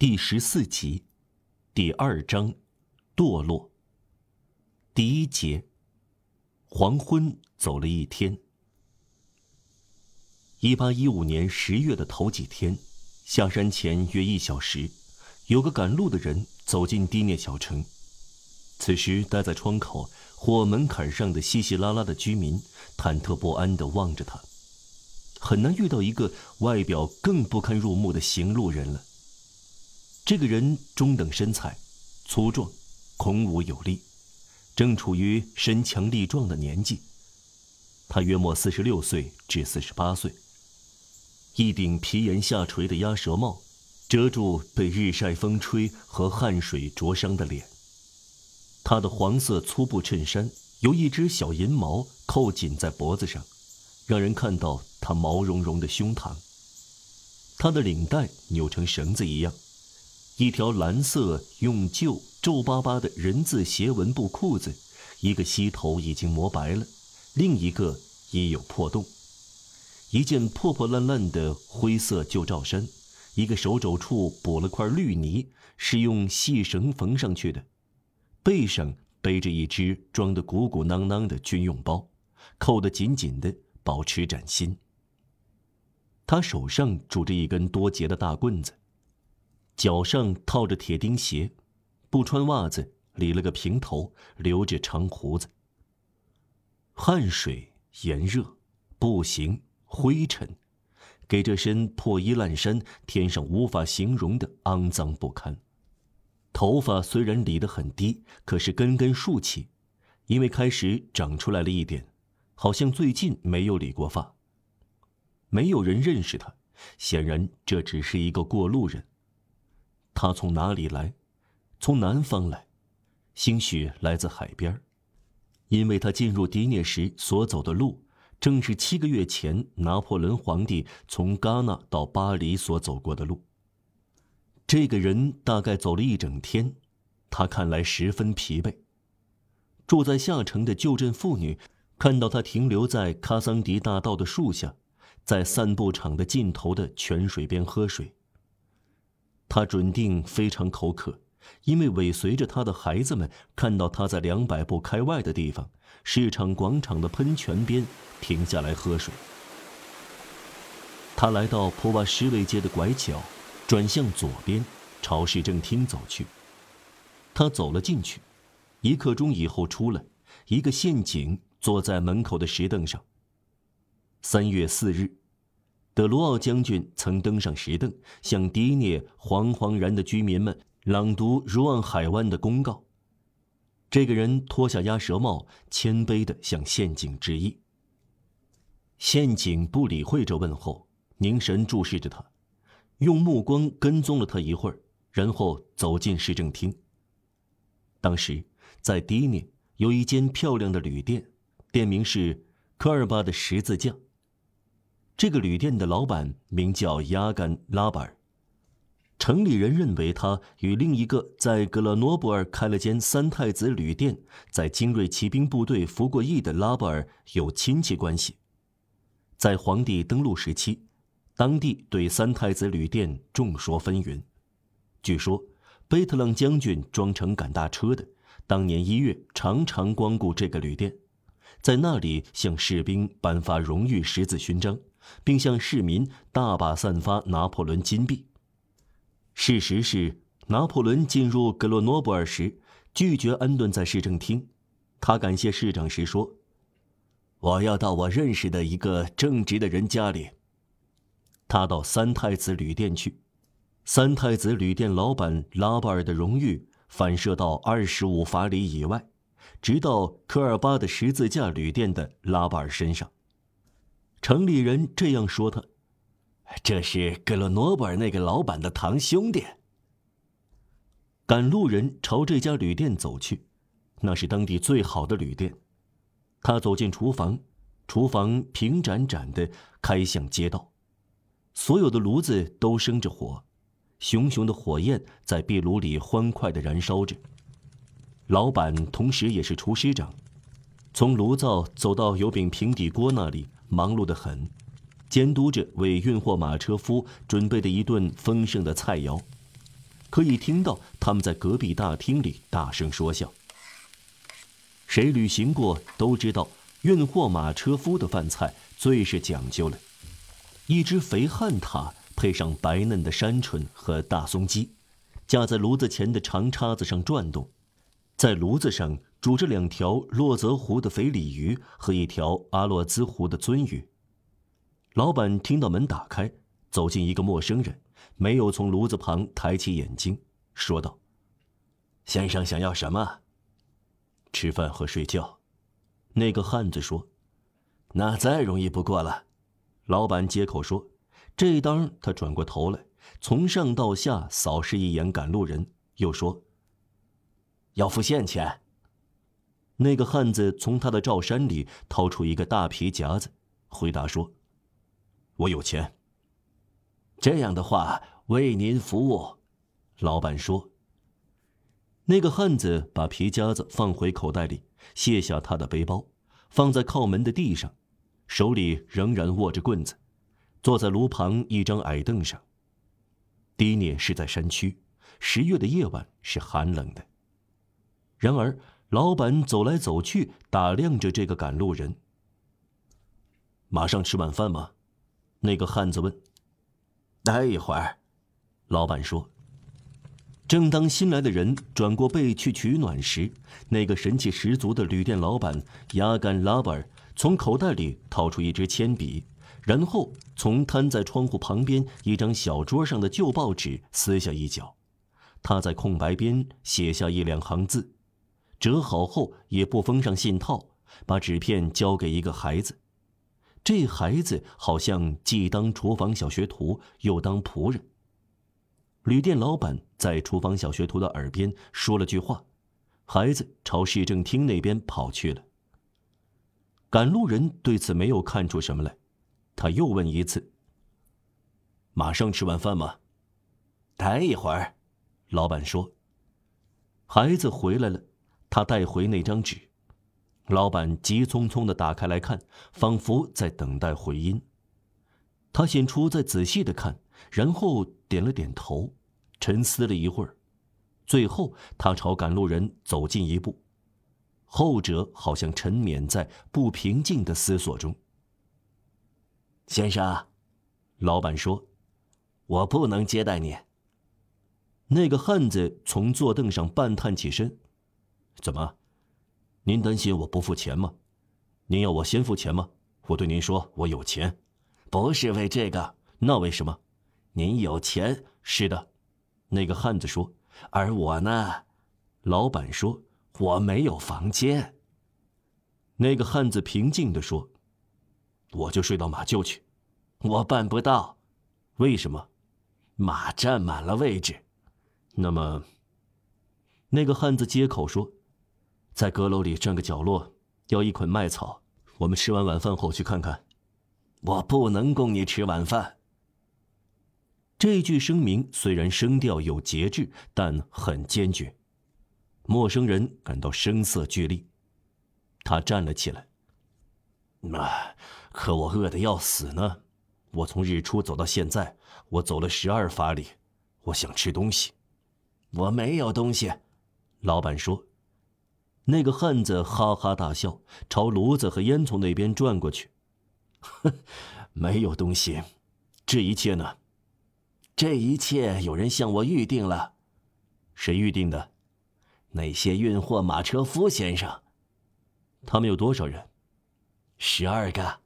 第十四集，第二章，堕落。第一节，黄昏走了一天。一八一五年十月的头几天，下山前约一小时，有个赶路的人走进低聂小城。此时，待在窗口或门槛上的稀稀拉拉的居民，忐忑不安地望着他。很难遇到一个外表更不堪入目的行路人了。这个人中等身材，粗壮，孔武有力，正处于身强力壮的年纪。他约莫四十六岁至四十八岁。一顶皮檐下垂的鸭舌帽，遮住被日晒风吹和汗水灼伤的脸。他的黄色粗布衬衫由一只小银毛扣紧在脖子上，让人看到他毛茸茸的胸膛。他的领带扭成绳子一样。一条蓝色用旧皱巴巴的人字斜纹布裤子，一个膝头已经磨白了，另一个已有破洞。一件破破烂烂的灰色旧罩衫，一个手肘处补了块绿泥，是用细绳缝上去的。背上背着一只装得鼓鼓囊囊的军用包，扣得紧紧的，保持崭新。他手上拄着一根多节的大棍子。脚上套着铁钉鞋，不穿袜子，理了个平头，留着长胡子。汗水、炎热、步行、灰尘，给这身破衣烂衫添上无法形容的肮脏不堪。头发虽然理得很低，可是根根竖起，因为开始长出来了一点，好像最近没有理过发。没有人认识他，显然这只是一个过路人。他从哪里来？从南方来，兴许来自海边因为他进入迪涅时所走的路，正是七个月前拿破仑皇帝从戛纳到巴黎所走过的路。这个人大概走了一整天，他看来十分疲惫。住在下城的旧镇妇女看到他停留在卡桑迪大道的树下，在散步场的尽头的泉水边喝水。他准定非常口渴，因为尾随着他的孩子们看到他在两百步开外的地方市场广场的喷泉边停下来喝水。他来到普瓦什维街的拐角，转向左边，朝市政厅走去。他走了进去，一刻钟以后出来，一个陷阱坐在门口的石凳上。三月四日。德罗奥将军曾登上石凳，向迪涅惶惶然的居民们朗读如望海湾的公告。这个人脱下鸭舌帽，谦卑地向县警致意。县警不理会这问候，凝神注视着他，用目光跟踪了他一会儿，然后走进市政厅。当时，在迪涅有一间漂亮的旅店，店名是科尔巴的十字架。这个旅店的老板名叫亚甘·拉巴尔。城里人认为他与另一个在格勒诺布尔开了间三太子旅店、在精锐骑兵部队服过役的拉巴尔有亲戚关系。在皇帝登陆时期，当地对三太子旅店众说纷纭。据说，贝特朗将军装成赶大车的，当年一月常常光顾这个旅店，在那里向士兵颁发荣誉十字勋章。并向市民大把散发拿破仑金币。事实是，拿破仑进入格罗诺布尔时，拒绝安顿在市政厅。他感谢市长时说：“我要到我认识的一个正直的人家里。”他到三太子旅店去。三太子旅店老板拉巴尔的荣誉反射到二十五法里以外，直到科尔巴的十字架旅店的拉巴尔身上。城里人这样说他：“这是格勒诺布尔那个老板的堂兄弟。”赶路人朝这家旅店走去，那是当地最好的旅店。他走进厨房，厨房平展展的开向街道，所有的炉子都生着火，熊熊的火焰在壁炉里欢快的燃烧着。老板同时也是厨师长，从炉灶走到油饼平底锅那里。忙碌得很，监督着为运货马车夫准备的一顿丰盛的菜肴。可以听到他们在隔壁大厅里大声说笑。谁旅行过都知道，运货马车夫的饭菜最是讲究了，一只肥汉獭配上白嫩的山鹑和大松鸡，架在炉子前的长叉子上转动，在炉子上煮着两条洛泽湖的肥鲤鱼和一条阿洛兹湖的鳟鱼。老板听到门打开，走进一个陌生人，没有从炉子旁抬起眼睛，说道：“先生想要什么？”吃饭和睡觉，那个汉子说：“那再容易不过了。”老板接口说：“这一当他转过头来，从上到下扫视一眼赶路人，又说：‘要付现钱。’”那个汉子从他的罩衫里掏出一个大皮夹子，回答说：“我有钱。”这样的话，为您服务。”老板说。那个汉子把皮夹子放回口袋里，卸下他的背包，放在靠门的地上，手里仍然握着棍子，坐在炉旁一张矮凳上。迪涅是在山区，十月的夜晚是寒冷的。然而，老板走来走去，打量着这个赶路人。马上吃晚饭吗？那个汉子问。待一会儿，老板说。正当新来的人转过背去取暖时，那个神气十足的旅店老板雅干拉巴尔从口袋里掏出一支铅笔，然后从摊在窗户旁边一张小桌上的旧报纸撕下一角，他在空白边写下一两行字，折好后也不封上信套，把纸片交给一个孩子。这孩子好像既当厨房小学徒，又当仆人。旅店老板在厨房小学徒的耳边说了句话，孩子朝市政厅那边跑去了。赶路人对此没有看出什么来，他又问一次：“马上吃完饭吗？”“待一会儿。”老板说。孩子回来了，他带回那张纸，老板急匆匆的打开来看，仿佛在等待回音。他显出在仔细的看，然后点了点头。沉思了一会儿，最后他朝赶路人走近一步，后者好像沉湎在不平静的思索中。先生，老板说：“我不能接待你。”那个汉子从坐凳上半探起身：“怎么？您担心我不付钱吗？您要我先付钱吗？我对您说，我有钱，不是为这个。那为什么？您有钱，是的。”那个汉子说：“而我呢？”老板说：“我没有房间。”那个汉子平静地说：“我就睡到马厩去。”我办不到。为什么？马占满了位置。那么，那个汉子接口说：“在阁楼里占个角落，要一捆麦草。我们吃完晚饭后去看看。”我不能供你吃晚饭。这句声明虽然声调有节制，但很坚决。陌生人感到声色俱厉，他站了起来。那，可我饿得要死呢！我从日出走到现在，我走了十二法里，我想吃东西。我没有东西，老板说。那个汉子哈哈大笑，朝炉子和烟囱那边转过去。没有东西，这一切呢？这一切有人向我预定了，谁预定的？那些运货马车夫先生。他们有多少人？十二个。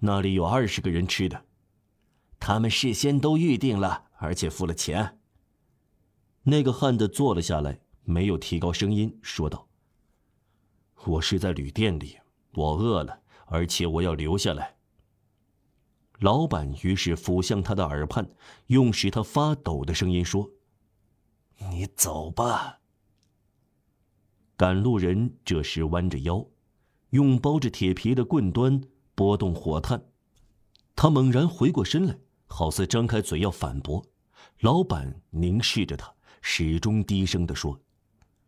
那里有二十个人吃的。他们事先都预定了，而且付了钱。那个汉子坐了下来，没有提高声音，说道：“我是在旅店里，我饿了，而且我要留下来。”老板于是俯向他的耳畔，用使他发抖的声音说：“你走吧。”赶路人这时弯着腰，用包着铁皮的棍端拨动火炭。他猛然回过身来，好似张开嘴要反驳。老板凝视着他，始终低声地说：“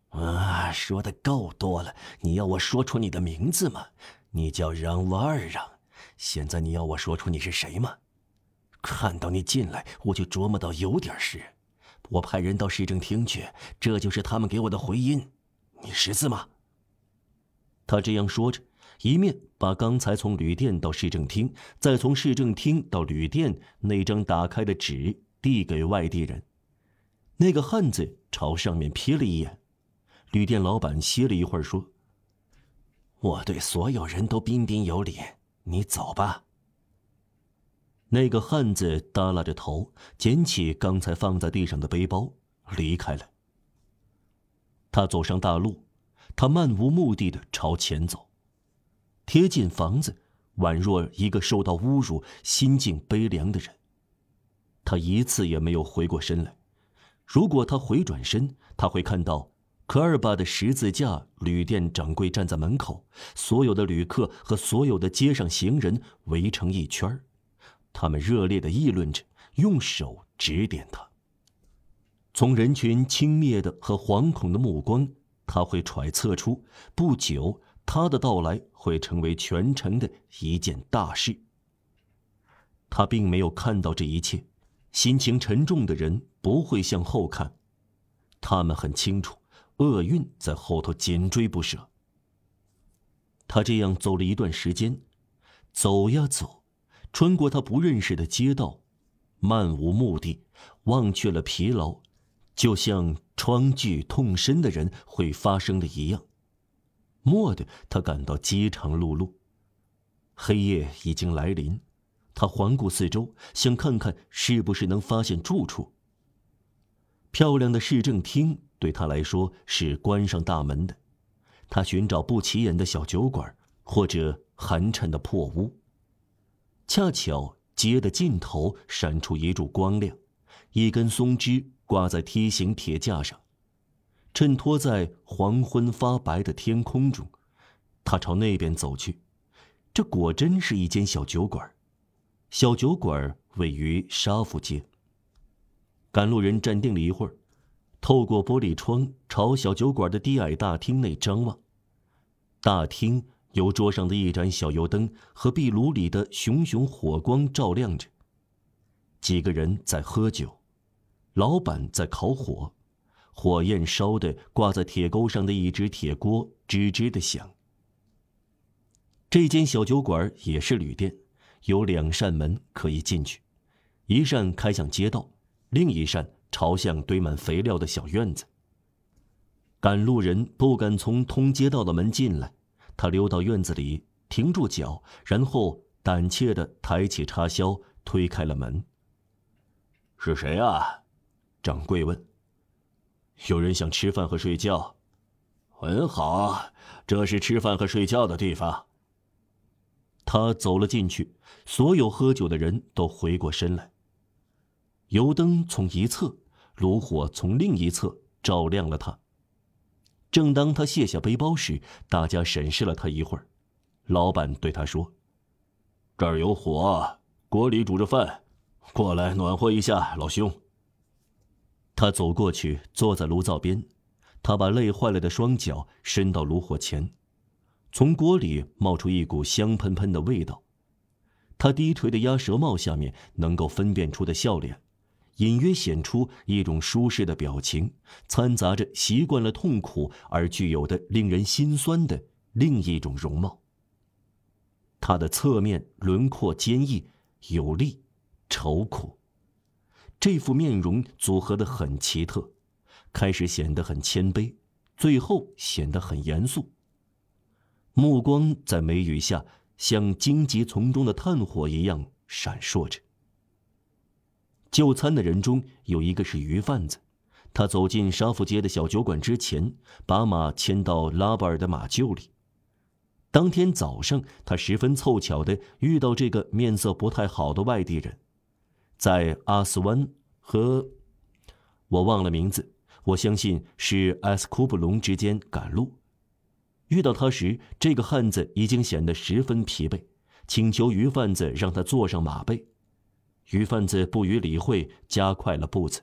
啊，说的够多了。你要我说出你的名字吗？你叫让瓦尔让。”现在你要我说出你是谁吗？看到你进来，我就琢磨到有点事，我派人到市政厅去，这就是他们给我的回音。你识字吗？他这样说着，一面把刚才从旅店到市政厅，再从市政厅到旅店那张打开的纸递给外地人。那个汉子朝上面瞥了一眼，旅店老板歇了一会儿说：“我对所有人都彬彬有礼，你走吧。”那个汉子耷拉着头，捡起刚才放在地上的背包，离开了。他走上大路，他漫无目的的朝前走，贴近房子，宛若一个受到侮辱、心境悲凉的人。他一次也没有回过身来。如果他回转身，他会看到科尔巴的十字架旅店掌柜站在门口，所有的旅客和所有的街上行人围成一圈。他们热烈的议论着，用手指点他。从人群轻蔑的和惶恐的目光，他会揣测出，不久他的到来会成为全城的一件大事。他并没有看到这一切，心情沉重的人不会向后看，他们很清楚，厄运在后头紧追不舍。他这样走了一段时间，走呀走。穿过他不认识的街道，漫无目的，忘却了疲劳，就像疮剧痛身的人会发生的一样。蓦地，他感到饥肠辘辘。黑夜已经来临，他环顾四周，想看看是不是能发现住处。漂亮的市政厅对他来说是关上大门的，他寻找不起眼的小酒馆，或者寒碜的破屋。恰巧街的尽头闪出一柱光亮，一根松枝挂在梯形铁架上，衬托在黄昏发白的天空中。他朝那边走去，这果真是一间小酒馆。小酒馆位于沙福街。赶路人站定了一会儿，透过玻璃窗朝小酒馆的低矮大厅内张望。大厅。由桌上的一盏小油灯和壁炉里的熊熊火光照亮着。几个人在喝酒，老板在烤火，火焰烧的挂在铁钩上的一只铁锅吱吱的响。这间小酒馆也是旅店，有两扇门可以进去，一扇开向街道，另一扇朝向堆满肥料的小院子。赶路人不敢从通街道的门进来。他溜到院子里，停住脚，然后胆怯地抬起插销，推开了门。是谁啊？掌柜问。有人想吃饭和睡觉。很好，这是吃饭和睡觉的地方。他走了进去，所有喝酒的人都回过身来。油灯从一侧，炉火从另一侧照亮了他。正当他卸下背包时，大家审视了他一会儿。老板对他说：“这儿有火，锅里煮着饭，过来暖和一下，老兄。”他走过去，坐在炉灶边。他把累坏了的双脚伸到炉火前，从锅里冒出一股香喷喷的味道。他低垂的鸭舌帽下面能够分辨出的笑脸。隐约显出一种舒适的表情，掺杂着习惯了痛苦而具有的令人心酸的另一种容貌。他的侧面轮廓坚毅有力，愁苦。这副面容组合的很奇特，开始显得很谦卑，最后显得很严肃。目光在眉宇下像荆棘丛中的炭火一样闪烁着。就餐的人中有一个是鱼贩子，他走进沙福街的小酒馆之前，把马牵到拉巴尔的马厩里。当天早上，他十分凑巧的遇到这个面色不太好的外地人，在阿斯湾和我忘了名字，我相信是埃斯库布隆之间赶路。遇到他时，这个汉子已经显得十分疲惫，请求鱼贩子让他坐上马背。鱼贩子不予理会，加快了步子。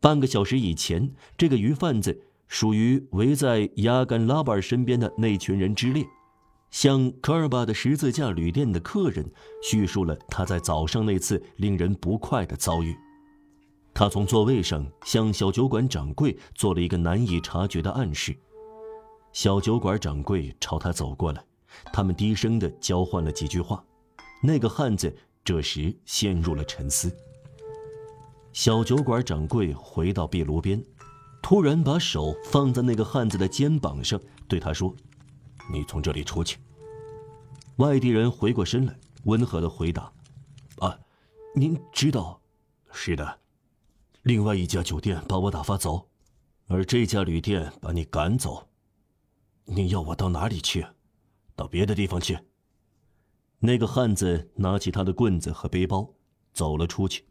半个小时以前，这个鱼贩子属于围在亚干拉巴尔身边的那群人之列，向科尔巴的十字架旅店的客人叙述了他在早上那次令人不快的遭遇。他从座位上向小酒馆掌柜做了一个难以察觉的暗示。小酒馆掌柜朝他走过来，他们低声的交换了几句话。那个汉子这时陷入了沉思。小酒馆掌柜回到壁炉边，突然把手放在那个汉子的肩膀上，对他说：“你从这里出去。”外地人回过身来，温和的回答：“啊，您知道，是的，另外一家酒店把我打发走，而这家旅店把你赶走。你要我到哪里去？到别的地方去。”那个汉子拿起他的棍子和背包，走了出去。